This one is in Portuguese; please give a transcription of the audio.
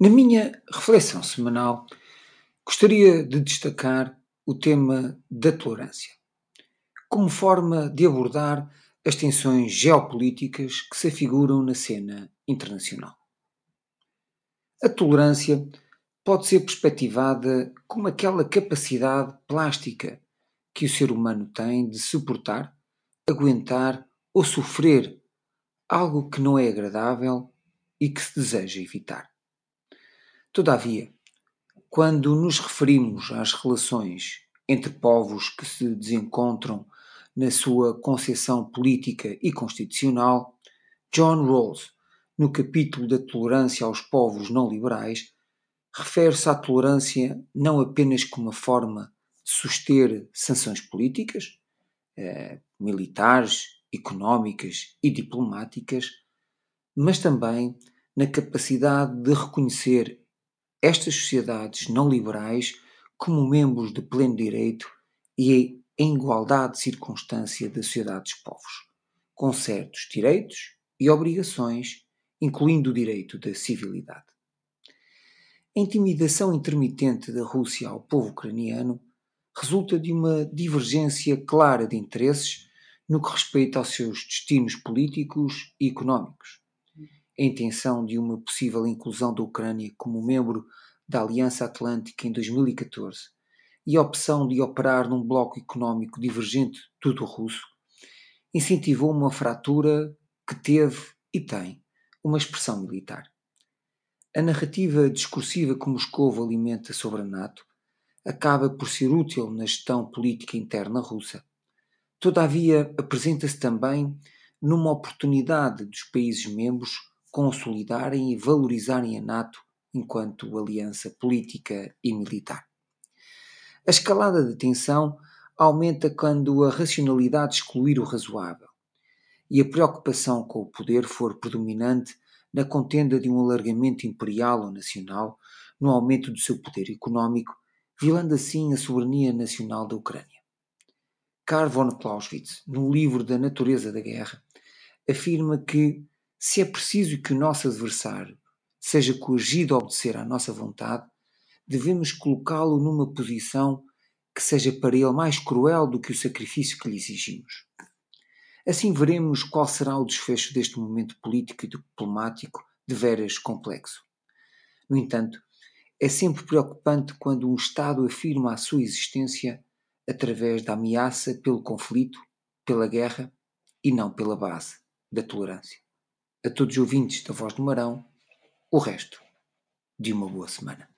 Na minha reflexão semanal, gostaria de destacar o tema da tolerância, como forma de abordar as tensões geopolíticas que se afiguram na cena internacional. A tolerância pode ser perspectivada como aquela capacidade plástica que o ser humano tem de suportar, aguentar ou sofrer algo que não é agradável e que se deseja evitar. Todavia, quando nos referimos às relações entre povos que se desencontram na sua concepção política e constitucional, John Rawls, no capítulo da tolerância aos povos não liberais, refere-se à tolerância não apenas como uma forma de suster sanções políticas, eh, militares, económicas e diplomáticas, mas também na capacidade de reconhecer estas sociedades não liberais como membros de pleno direito e em igualdade de circunstância da sociedade dos povos, com certos direitos e obrigações, incluindo o direito da civilidade. A intimidação intermitente da Rússia ao povo ucraniano resulta de uma divergência clara de interesses no que respeita aos seus destinos políticos e económicos. A intenção de uma possível inclusão da Ucrânia como membro da Aliança Atlântica em 2014 e a opção de operar num bloco económico divergente do russo incentivou uma fratura que teve e tem uma expressão militar. A narrativa discursiva que Moscou alimenta sobre a NATO acaba por ser útil na gestão política interna russa. Todavia, apresenta-se também numa oportunidade dos países membros consolidarem e valorizarem a NATO enquanto aliança política e militar. A escalada de tensão aumenta quando a racionalidade excluir o razoável e a preocupação com o poder for predominante na contenda de um alargamento imperial ou nacional, no aumento do seu poder económico, violando assim a soberania nacional da Ucrânia. Karl von Clausewitz, no livro Da Natureza da Guerra, afirma que se é preciso que o nosso adversário seja coagido a obedecer à nossa vontade, devemos colocá-lo numa posição que seja para ele mais cruel do que o sacrifício que lhe exigimos. Assim veremos qual será o desfecho deste momento político e diplomático de veras complexo. No entanto, é sempre preocupante quando um Estado afirma a sua existência através da ameaça pelo conflito, pela guerra e não pela base da tolerância. A todos os ouvintes da Voz do Marão, o resto de uma boa semana.